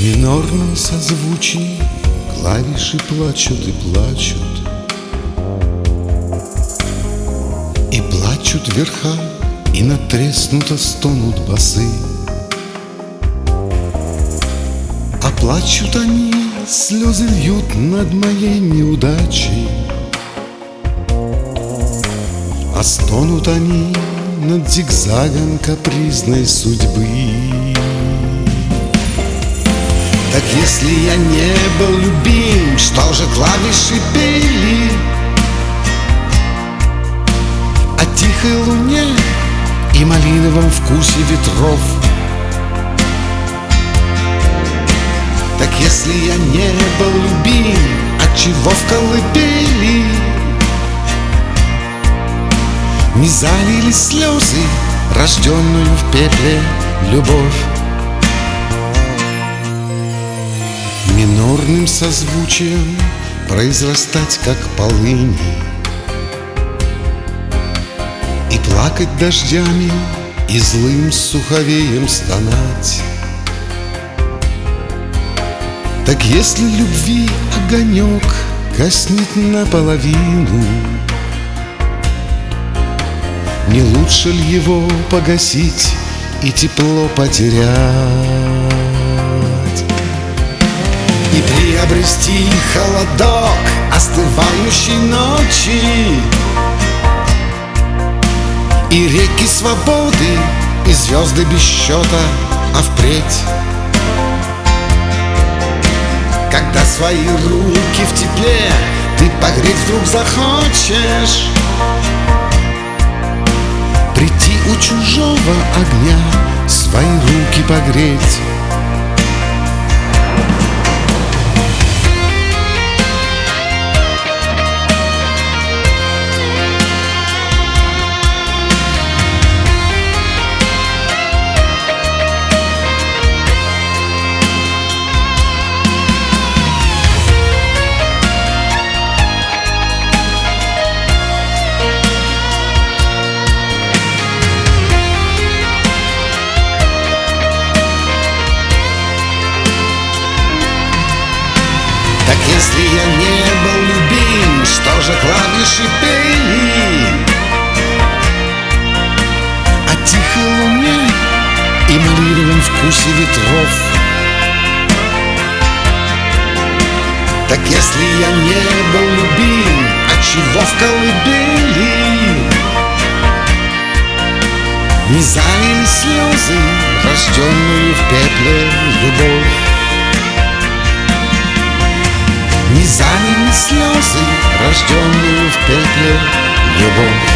минорном созвучии Клавиши плачут и плачут. И плачут верха, и натреснуто стонут басы. А плачут они, слезы льют над моей неудачей. А стонут они над зигзагом капризной судьбы Так если я не был любим, что же клавиши пели. О тихой луне и малиновом вкусе ветров. Так если я не был любим, отчего в колыбели? Не залили слезы, рожденную в пепле любовь Минорным созвучием произрастать, как полыни. И плакать дождями, и злым суховеем стонать. Так если любви огонек гаснет наполовину Не лучше ли его погасить и тепло потерять приобрести холодок остывающей ночи. И реки свободы, и звезды без счета, а впредь. Когда свои руки в тепле ты погреть вдруг захочешь. Прийти у чужого огня Свои руки погреть любим, что же клавиши пели О тихой луне и малиновом вкусе ветров. Так если я не был любим, отчего в колыбели? Не залили слезы, рожденную в пепле любовь петле его.